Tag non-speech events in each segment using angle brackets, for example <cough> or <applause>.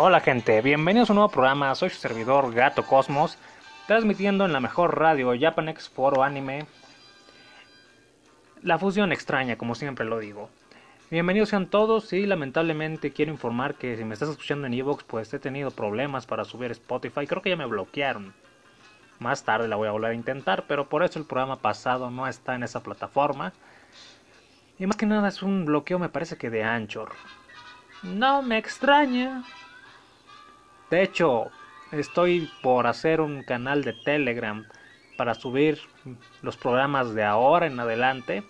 Hola gente, bienvenidos a un nuevo programa, soy su servidor Gato Cosmos, transmitiendo en la mejor radio Japanex Foro Anime. La fusión extraña, como siempre lo digo. Bienvenidos sean todos y lamentablemente quiero informar que si me estás escuchando en Evox pues he tenido problemas para subir Spotify, creo que ya me bloquearon. Más tarde la voy a volver a intentar, pero por eso el programa pasado no está en esa plataforma. Y más que nada es un bloqueo me parece que de Anchor. No me extraña, de hecho, estoy por hacer un canal de Telegram para subir los programas de ahora en adelante.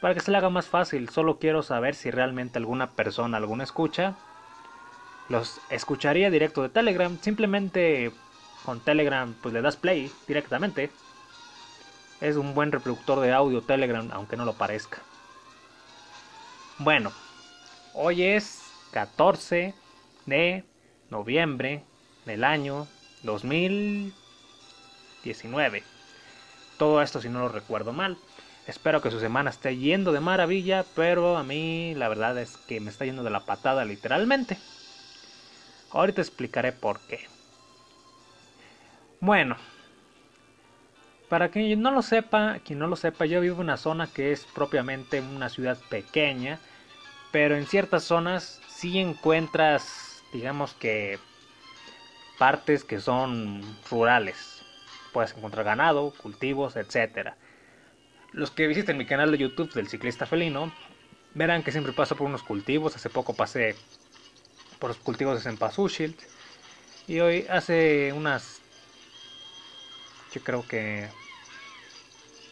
Para que se le haga más fácil, solo quiero saber si realmente alguna persona, alguna escucha, los escucharía directo de Telegram. Simplemente con Telegram pues le das play directamente. Es un buen reproductor de audio Telegram, aunque no lo parezca. Bueno, hoy es 14 de noviembre del año 2019. Todo esto si no lo recuerdo mal. Espero que su semana esté yendo de maravilla, pero a mí la verdad es que me está yendo de la patada literalmente. Ahorita explicaré por qué. Bueno, para quien no lo sepa, quien no lo sepa, yo vivo en una zona que es propiamente una ciudad pequeña, pero en ciertas zonas sí encuentras digamos que partes que son rurales. Puedes encontrar ganado, cultivos, etc. Los que visiten mi canal de YouTube del ciclista felino verán que siempre paso por unos cultivos. Hace poco pasé por los cultivos de Sempasuchil. Y hoy hace unas, yo creo que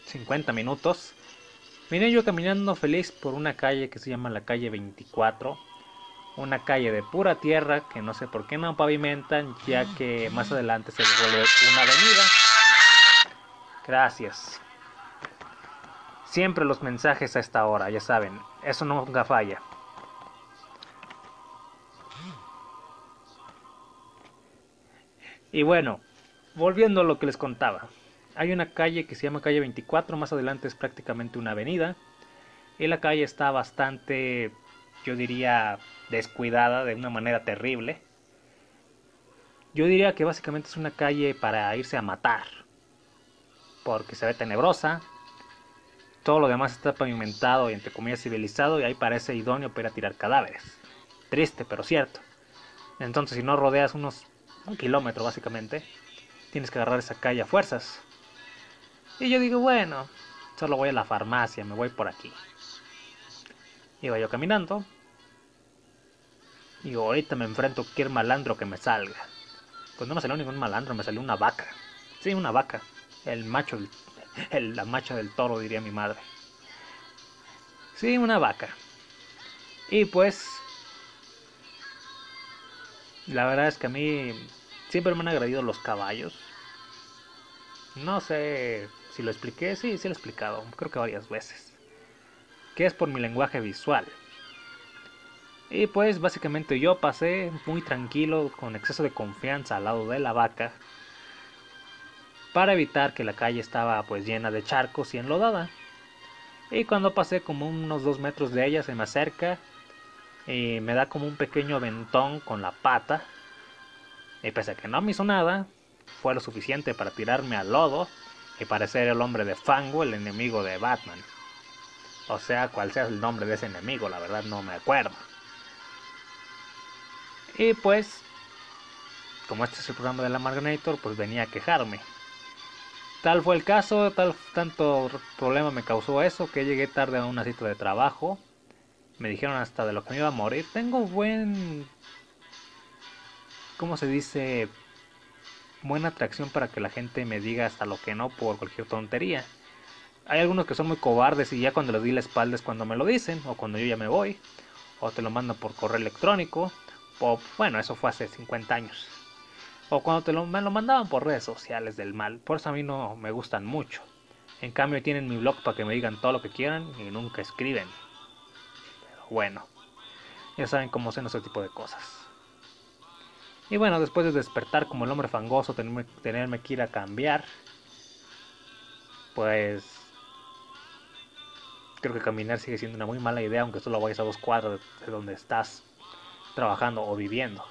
50 minutos, vine yo caminando feliz por una calle que se llama la calle 24 una calle de pura tierra que no sé por qué no pavimentan ya que más adelante se vuelve una avenida. Gracias. Siempre los mensajes a esta hora, ya saben, eso nunca falla. Y bueno, volviendo a lo que les contaba. Hay una calle que se llama calle 24, más adelante es prácticamente una avenida. Y la calle está bastante yo diría, descuidada de una manera terrible. Yo diría que básicamente es una calle para irse a matar, porque se ve tenebrosa, todo lo demás está pavimentado y entre comillas civilizado y ahí parece idóneo para tirar cadáveres. Triste, pero cierto. Entonces si no rodeas unos un kilómetro básicamente, tienes que agarrar esa calle a fuerzas. Y yo digo, bueno, solo voy a la farmacia, me voy por aquí. Iba yo caminando, y ahorita me enfrento a cualquier malandro que me salga. Pues no me salió ningún malandro, me salió una vaca. Sí, una vaca. El macho, el, la macha del toro, diría mi madre. Sí, una vaca. Y pues... La verdad es que a mí siempre me han agradecido los caballos. No sé si lo expliqué, sí, sí lo he explicado, creo que varias veces. Que es por mi lenguaje visual. Y pues básicamente yo pasé muy tranquilo, con exceso de confianza al lado de la vaca, para evitar que la calle estaba pues llena de charcos y enlodada. Y cuando pasé como unos dos metros de ella se me acerca y me da como un pequeño aventón con la pata. Y pese a que no me hizo nada, fue lo suficiente para tirarme al lodo y parecer el hombre de fango, el enemigo de Batman. O sea, cual sea el nombre de ese enemigo, la verdad no me acuerdo. Y pues, como este es el programa de la Marganator, pues venía a quejarme. Tal fue el caso, tal tanto problema me causó eso que llegué tarde a una cita de trabajo. Me dijeron hasta de lo que me iba a morir. Tengo buen ¿cómo se dice? buena atracción para que la gente me diga hasta lo que no por cualquier tontería. Hay algunos que son muy cobardes y ya cuando les di la espalda es cuando me lo dicen o cuando yo ya me voy o te lo mandan por correo electrónico bueno, eso fue hace 50 años. O cuando te lo, me lo mandaban por redes sociales del mal. Por eso a mí no me gustan mucho. En cambio tienen mi blog para que me digan todo lo que quieran y nunca escriben. Pero bueno, ya saben cómo son ese tipo de cosas. Y bueno, después de despertar como el hombre fangoso, tenerme, tenerme que ir a cambiar, pues creo que caminar sigue siendo una muy mala idea, aunque solo vayas a dos cuadras de donde estás trabajando o viviendo.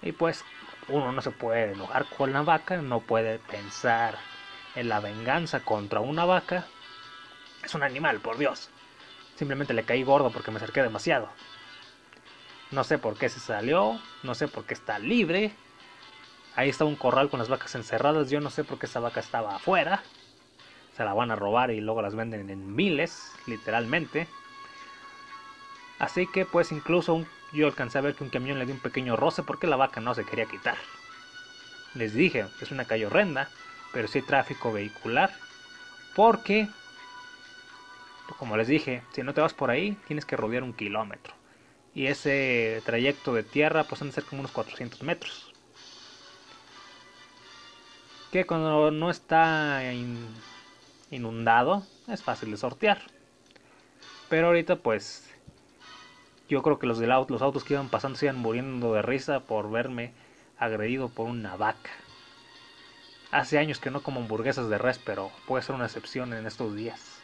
Y pues uno no se puede enojar con la vaca, no puede pensar en la venganza contra una vaca. Es un animal, por Dios. Simplemente le caí gordo porque me acerqué demasiado. No sé por qué se salió, no sé por qué está libre. Ahí está un corral con las vacas encerradas, yo no sé por qué esa vaca estaba afuera. Se la van a robar y luego las venden en miles, literalmente. Así que pues incluso yo alcancé a ver que un camión le dio un pequeño roce porque la vaca no se quería quitar. Les dije, es una calle horrenda, pero sí hay tráfico vehicular. Porque, como les dije, si no te vas por ahí, tienes que rodear un kilómetro. Y ese trayecto de tierra pues han de ser como unos 400 metros. Que cuando no está inundado es fácil de sortear. Pero ahorita pues yo creo que los, del auto, los autos que iban pasando se iban muriendo de risa por verme agredido por una vaca. Hace años que no como hamburguesas de res, pero puede ser una excepción en estos días.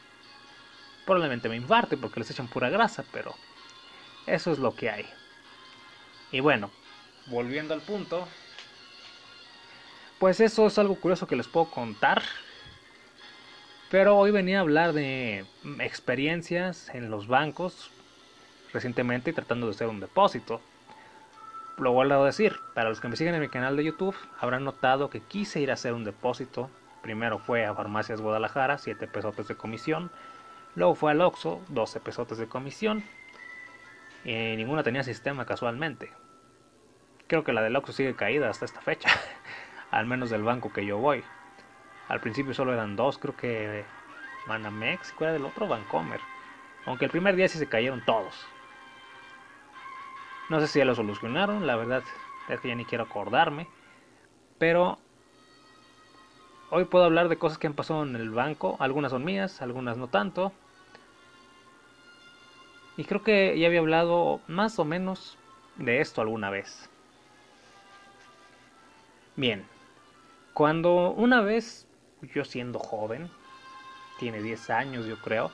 Probablemente me infarte porque les echan pura grasa, pero eso es lo que hay. Y bueno, volviendo al punto, pues eso es algo curioso que les puedo contar. Pero hoy venía a hablar de experiencias en los bancos recientemente tratando de hacer un depósito. Lo vuelvo a decir, para los que me siguen en mi canal de YouTube, habrán notado que quise ir a hacer un depósito. Primero fue a Farmacias Guadalajara, 7 pesotes de comisión. Luego fue al Oxxo, 12 pesotes de comisión. Y ninguna tenía sistema casualmente. Creo que la del Oxxo sigue caída hasta esta fecha. <laughs> al menos del banco que yo voy. Al principio solo eran dos, creo que Manamex, ¿cuál era el otro? Bancomer. Aunque el primer día sí se cayeron todos. No sé si ya lo solucionaron, la verdad es que ya ni quiero acordarme. Pero hoy puedo hablar de cosas que han pasado en el banco. Algunas son mías, algunas no tanto. Y creo que ya había hablado más o menos de esto alguna vez. Bien, cuando una vez, yo siendo joven, tiene 10 años yo creo,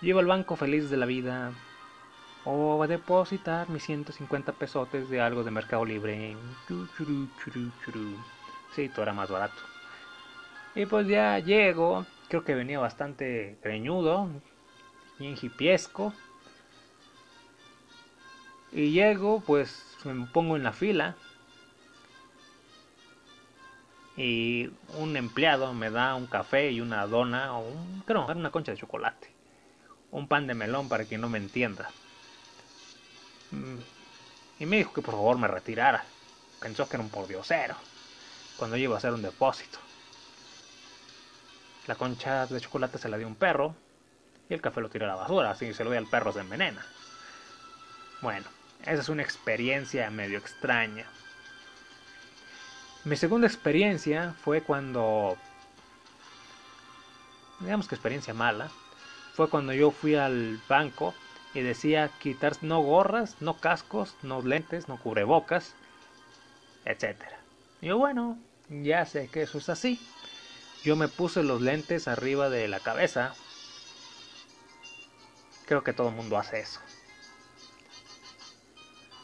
llevo al banco feliz de la vida, o depositar mis 150 pesotes de algo de Mercado Libre. Sí, todo era más barato. Y pues ya llego, creo que venía bastante greñudo, bien hipiesco. Y llego, pues me pongo en la fila. Y un empleado me da un café y una dona, o un, creo, una concha de chocolate. Un pan de melón para quien no me entienda. Mm. Y me dijo que por favor me retirara. Pensó que era un pordiosero. Cuando yo iba a hacer un depósito. La concha de chocolate se la dio un perro. Y el café lo tiró a la basura. Así se lo dio al perro se envenena. Bueno, esa es una experiencia medio extraña. Mi segunda experiencia fue cuando... Digamos que experiencia mala. Fue cuando yo fui al banco y decía quitar no gorras, no cascos, no lentes, no cubrebocas, etc. Y yo, bueno, ya sé que eso es así. Yo me puse los lentes arriba de la cabeza. Creo que todo el mundo hace eso.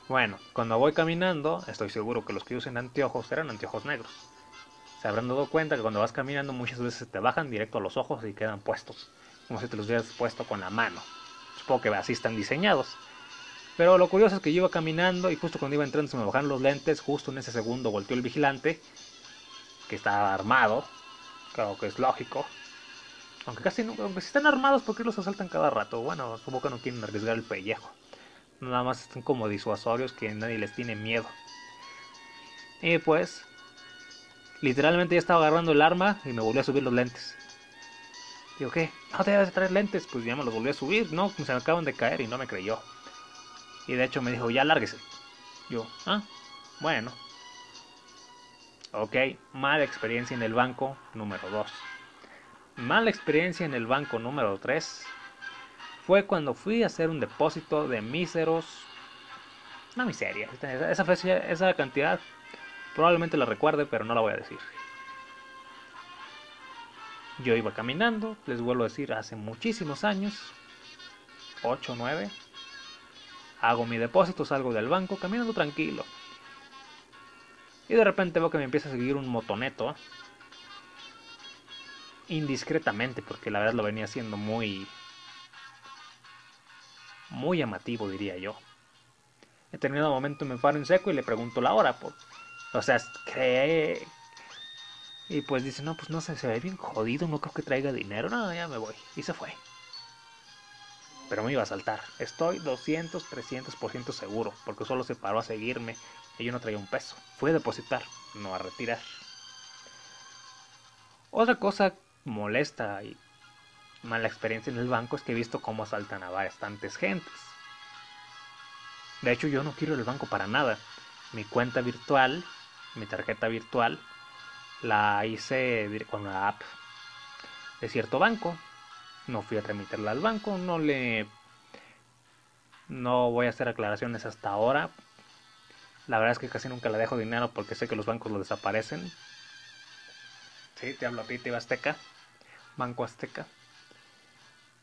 Bueno, cuando voy caminando, estoy seguro que los que usen anteojos eran anteojos negros. Se habrán dado cuenta que cuando vas caminando muchas veces te bajan directo a los ojos y quedan puestos, como si te los hubieras puesto con la mano. Supongo que así están diseñados. Pero lo curioso es que yo iba caminando y justo cuando iba entrando se me bajaron los lentes, justo en ese segundo volteó el vigilante, que estaba armado, claro que es lógico. Aunque casi no, aunque si están armados, ¿por qué los asaltan cada rato? Bueno, supongo que no quieren arriesgar el pellejo. Nada más están como disuasorios que nadie les tiene miedo. Y pues, literalmente ya estaba agarrando el arma y me volvió a subir los lentes. Digo, ¿qué? No te debes traer lentes. Pues ya me los volví a subir. No, se me acaban de caer y no me creyó. Y de hecho me dijo, ya lárguese. Yo, ah, bueno. Ok, mala experiencia en el banco número 2. Mala experiencia en el banco número 3 fue cuando fui a hacer un depósito de míseros. Una miseria. Esa, esa, esa cantidad probablemente la recuerde, pero no la voy a decir. Yo iba caminando, les vuelvo a decir, hace muchísimos años, 8 o 9. Hago mi depósito, salgo del banco, caminando tranquilo. Y de repente veo que me empieza a seguir un motoneto. Indiscretamente, porque la verdad lo venía haciendo muy... Muy llamativo, diría yo. En determinado momento me paro en seco y le pregunto la hora. Por, o sea, que... Y pues dice, no, pues no sé, se ve bien jodido, no creo que traiga dinero. No, ya me voy. Y se fue. Pero me iba a saltar. Estoy 200, 300% seguro, porque solo se paró a seguirme y yo no traía un peso. Fui a depositar, no a retirar. Otra cosa molesta y mala experiencia en el banco es que he visto cómo asaltan a bastantes gentes. De hecho, yo no quiero el banco para nada. Mi cuenta virtual, mi tarjeta virtual, la hice con la app de cierto banco. No fui a tramitarla al banco, no le... No voy a hacer aclaraciones hasta ahora. La verdad es que casi nunca le dejo dinero porque sé que los bancos lo desaparecen. Sí, te hablo a ti, te Azteca. Banco Azteca.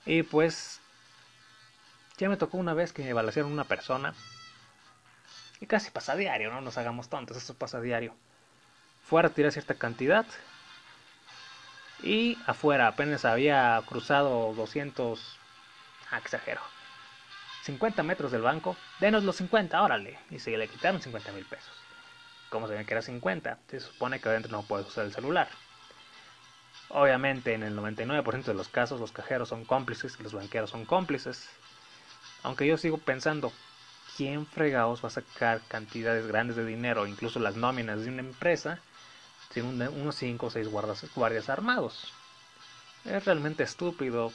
Y pues ya me tocó una vez que me balancearon una persona. Y casi pasa diario, no nos hagamos tontos, eso pasa diario. Fue a retirar cierta cantidad. Y afuera apenas había cruzado 200... Ah, exagero. 50 metros del banco. Denos los 50, órale. Y se le quitaron 50 mil pesos. Como ven que era 50? Se supone que adentro no puedes usar el celular. Obviamente en el 99% de los casos los cajeros son cómplices y los banqueros son cómplices. Aunque yo sigo pensando, ¿quién fregados va a sacar cantidades grandes de dinero, incluso las nóminas de una empresa, sin unos 5 o 6 guardias, armados? Es realmente estúpido.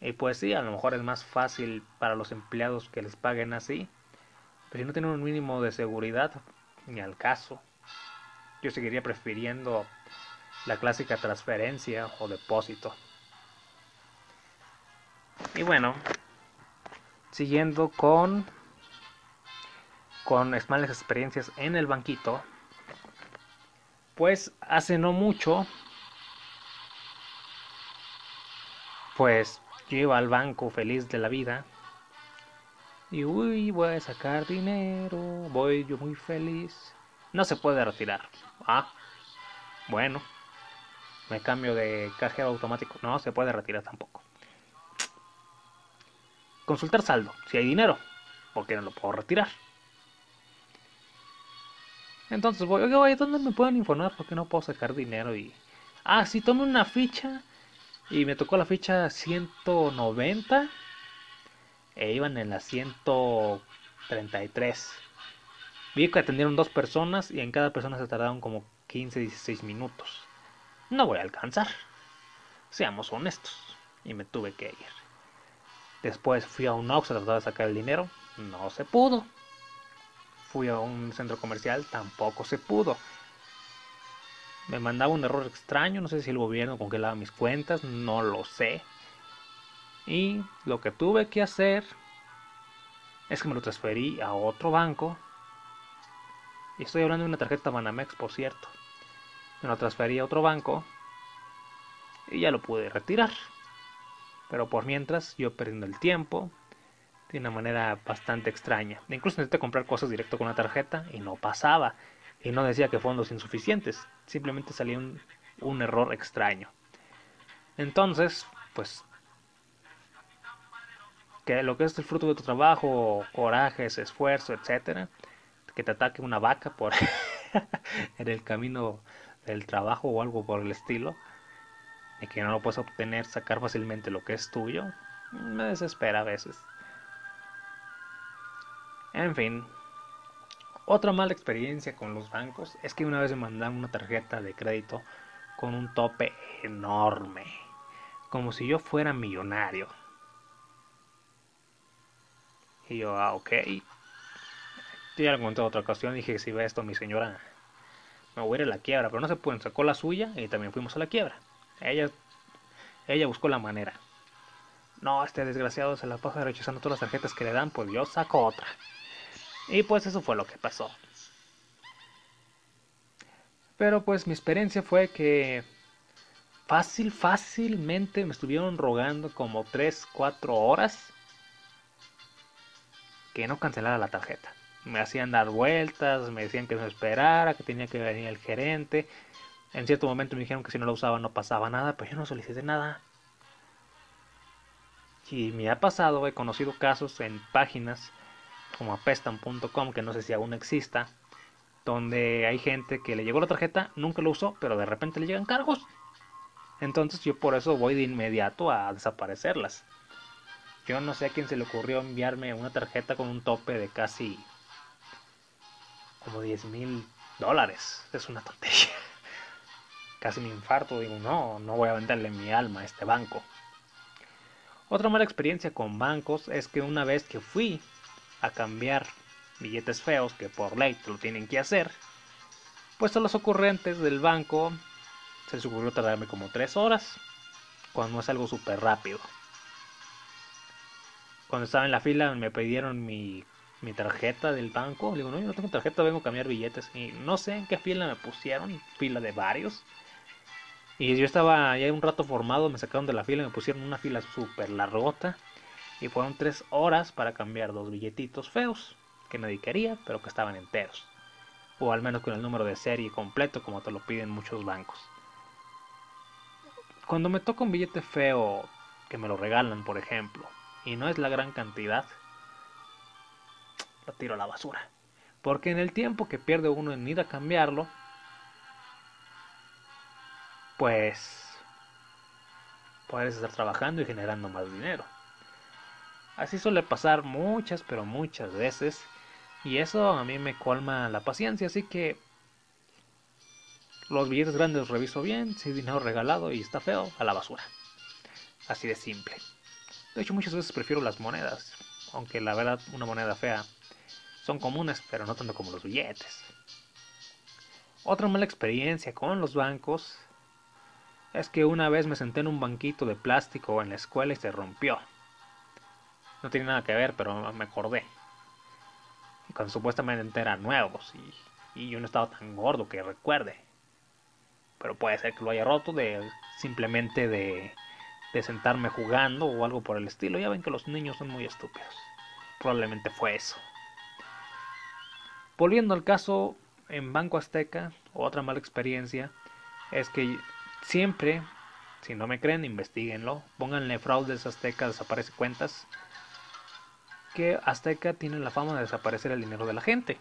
Y pues sí, a lo mejor es más fácil para los empleados que les paguen así. Pero si no tienen un mínimo de seguridad, ni al caso. Yo seguiría prefiriendo la clásica transferencia o depósito. Y bueno, siguiendo con con malas experiencias en el banquito. Pues hace no mucho pues yo iba al banco feliz de la vida. Y uy voy a sacar dinero voy yo muy feliz no se puede retirar. Ah bueno me cambio de cajero automático. No se puede retirar tampoco consultar saldo, si hay dinero, porque no lo puedo retirar. Entonces voy, oye, ¿dónde me pueden informar? Porque no puedo sacar dinero y... Ah, sí, tomé una ficha y me tocó la ficha 190 e iban en la 133. Vi que atendieron dos personas y en cada persona se tardaron como 15, 16 minutos. No voy a alcanzar. Seamos honestos. Y me tuve que ir. Después fui a un Ox a tratar de sacar el dinero. No se pudo. Fui a un centro comercial. Tampoco se pudo. Me mandaba un error extraño. No sé si el gobierno congelaba mis cuentas. No lo sé. Y lo que tuve que hacer es que me lo transferí a otro banco. Y estoy hablando de una tarjeta Banamex, por cierto. Me lo transferí a otro banco. Y ya lo pude retirar. Pero por mientras, yo perdiendo el tiempo de una manera bastante extraña. Incluso intenté comprar cosas directo con la tarjeta y no pasaba. Y no decía que fondos insuficientes. Simplemente salía un, un error extraño. Entonces, pues que lo que es el fruto de tu trabajo, corajes, esfuerzo, etcétera, que te ataque una vaca por <laughs> en el camino del trabajo o algo por el estilo, y que no lo puedes obtener, sacar fácilmente lo que es tuyo, me desespera a veces. En fin, otra mala experiencia con los bancos es que una vez me mandaron una tarjeta de crédito con un tope enorme, como si yo fuera millonario. Y yo, ah, ok. Yo ya lo conté otra ocasión, dije, si ve esto mi señora, me voy a ir a la quiebra, pero no se pueden, sacó la suya y también fuimos a la quiebra. Ella, ella buscó la manera. No, este desgraciado se la pasa rechazando todas las tarjetas que le dan, pues yo saco otra. Y pues eso fue lo que pasó. Pero pues mi experiencia fue que fácil, fácilmente me estuvieron rogando como 3, 4 horas que no cancelara la tarjeta. Me hacían dar vueltas, me decían que no esperara, que tenía que venir el gerente. En cierto momento me dijeron que si no la usaba no pasaba nada, pero yo no solicité nada. Y me ha pasado, he conocido casos en páginas como apestan.com, que no sé si aún exista, donde hay gente que le llegó la tarjeta, nunca lo usó, pero de repente le llegan cargos. Entonces yo por eso voy de inmediato a desaparecerlas. Yo no sé a quién se le ocurrió enviarme una tarjeta con un tope de casi como 10 mil dólares. Es una tontería. Casi me infarto. Digo, no, no voy a venderle mi alma a este banco. Otra mala experiencia con bancos es que una vez que fui a cambiar billetes feos que por ley te lo tienen que hacer, pues a los ocurrentes del banco se les ocurrió tardarme como 3 horas, cuando es algo súper rápido. Cuando estaba en la fila me pidieron mi, mi tarjeta del banco. Digo, no, yo no tengo tarjeta, vengo a cambiar billetes. Y no sé en qué fila me pusieron, fila de varios. Y yo estaba ya un rato formado, me sacaron de la fila, me pusieron una fila súper largota. Y fueron tres horas para cambiar dos billetitos feos, que nadie quería, pero que estaban enteros. O al menos con el número de serie completo, como te lo piden muchos bancos. Cuando me toca un billete feo, que me lo regalan, por ejemplo, y no es la gran cantidad, lo tiro a la basura. Porque en el tiempo que pierde uno en ir a cambiarlo, pues puedes estar trabajando y generando más dinero. Así suele pasar muchas, pero muchas veces. Y eso a mí me colma la paciencia. Así que los billetes grandes reviso bien. Si es dinero regalado y está feo, a la basura. Así de simple. De hecho, muchas veces prefiero las monedas. Aunque la verdad, una moneda fea son comunes, pero no tanto como los billetes. Otra mala experiencia con los bancos es que una vez me senté en un banquito de plástico en la escuela y se rompió. No tiene nada que ver, pero me acordé. Y cuando supuestamente eran nuevos y, y yo no estaba tan gordo que recuerde. Pero puede ser que lo haya roto de simplemente de, de sentarme jugando o algo por el estilo. Ya ven que los niños son muy estúpidos. Probablemente fue eso. Volviendo al caso en Banco Azteca, otra mala experiencia es que siempre, si no me creen, investiguenlo, pónganle fraudes Azteca, desaparece cuentas, que Azteca tiene la fama de desaparecer el dinero de la gente.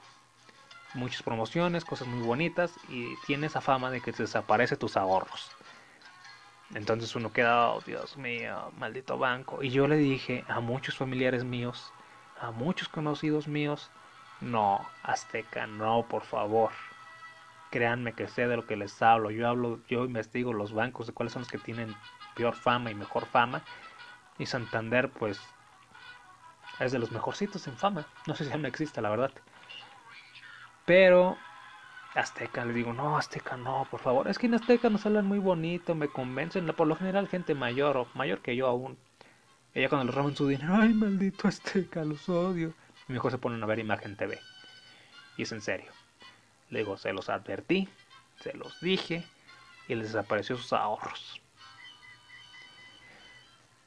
Muchas promociones, cosas muy bonitas y tiene esa fama de que desaparece tus ahorros. Entonces uno queda, oh Dios mío, maldito banco. Y yo le dije a muchos familiares míos, a muchos conocidos míos, no, Azteca, no, por favor. Créanme que sé de lo que les hablo. Yo hablo, yo investigo los bancos de cuáles son los que tienen peor fama y mejor fama. Y Santander, pues, es de los mejorcitos en fama. No sé si aún existe, la verdad. Pero Azteca, le digo, no, Azteca, no, por favor. Es que en Azteca nos hablan muy bonito, me convencen. Por lo general, gente mayor o mayor que yo aún. Ella cuando les roban su dinero, ay, maldito Azteca, los odio. Y mejor se ponen a ver Imagen TV. Y es en serio. Le digo, se los advertí, se los dije y les desapareció sus ahorros.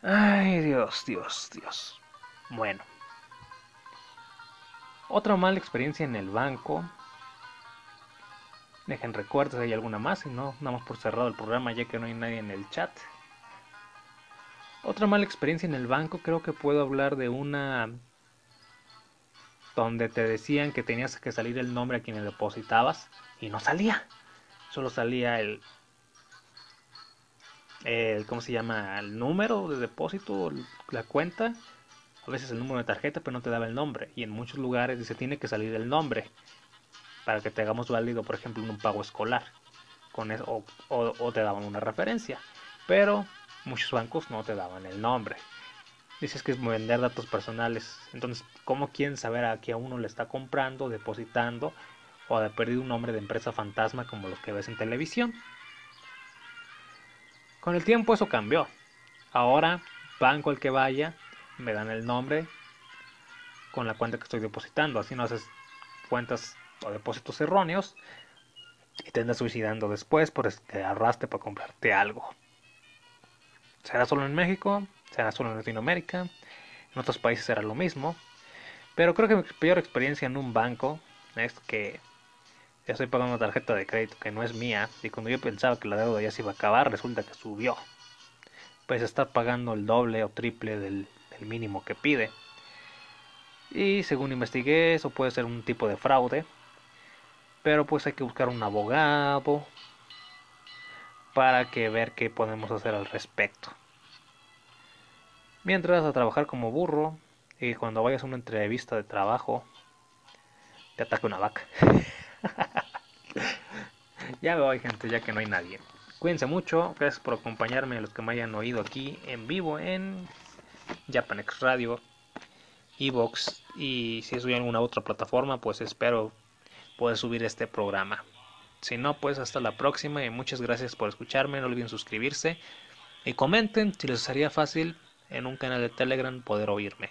Ay, Dios, Dios, Dios. Bueno. Otra mala experiencia en el banco. Dejen recuerdos si hay alguna más, si no, damos por cerrado el programa ya que no hay nadie en el chat. Otra mala experiencia en el banco, creo que puedo hablar de una donde te decían que tenías que salir el nombre a quien depositabas y no salía. Solo salía el, el ¿cómo se llama? El número de depósito, la cuenta, a veces el número de tarjeta, pero no te daba el nombre. Y en muchos lugares dice tiene que salir el nombre para que te hagamos válido, por ejemplo, un pago escolar. Con eso, o, o te daban una referencia. Pero muchos bancos no te daban el nombre dices que es vender datos personales. Entonces, ¿cómo quieren saber a qué uno le está comprando, depositando o ha perdido un nombre de empresa fantasma como los que ves en televisión? Con el tiempo eso cambió. Ahora, banco al que vaya, me dan el nombre con la cuenta que estoy depositando. Así no haces cuentas o depósitos erróneos y te andas suicidando después por que arraste para comprarte algo. ¿Será solo en México? Será solo en Latinoamérica, en otros países será lo mismo, Pero creo que mi peor experiencia en un banco es que ya estoy pagando una tarjeta de crédito que no es mía y cuando yo pensaba que la deuda ya se iba a acabar, resulta que subió. Pues está pagando el doble o triple del, del mínimo que pide. Y según investigué, eso puede ser un tipo de fraude. Pero pues hay que buscar un abogado para que ver qué podemos hacer al respecto. Mientras a trabajar como burro y cuando vayas a una entrevista de trabajo te ataque una vaca. <laughs> ya veo, gente, ya que no hay nadie. Cuídense mucho, gracias por acompañarme, a los que me hayan oído aquí en vivo en Japanex Radio, Evox y si subí alguna otra plataforma, pues espero poder subir este programa. Si no, pues hasta la próxima y muchas gracias por escucharme. No olviden suscribirse y comenten si les haría fácil en un canal de Telegram poder oírme.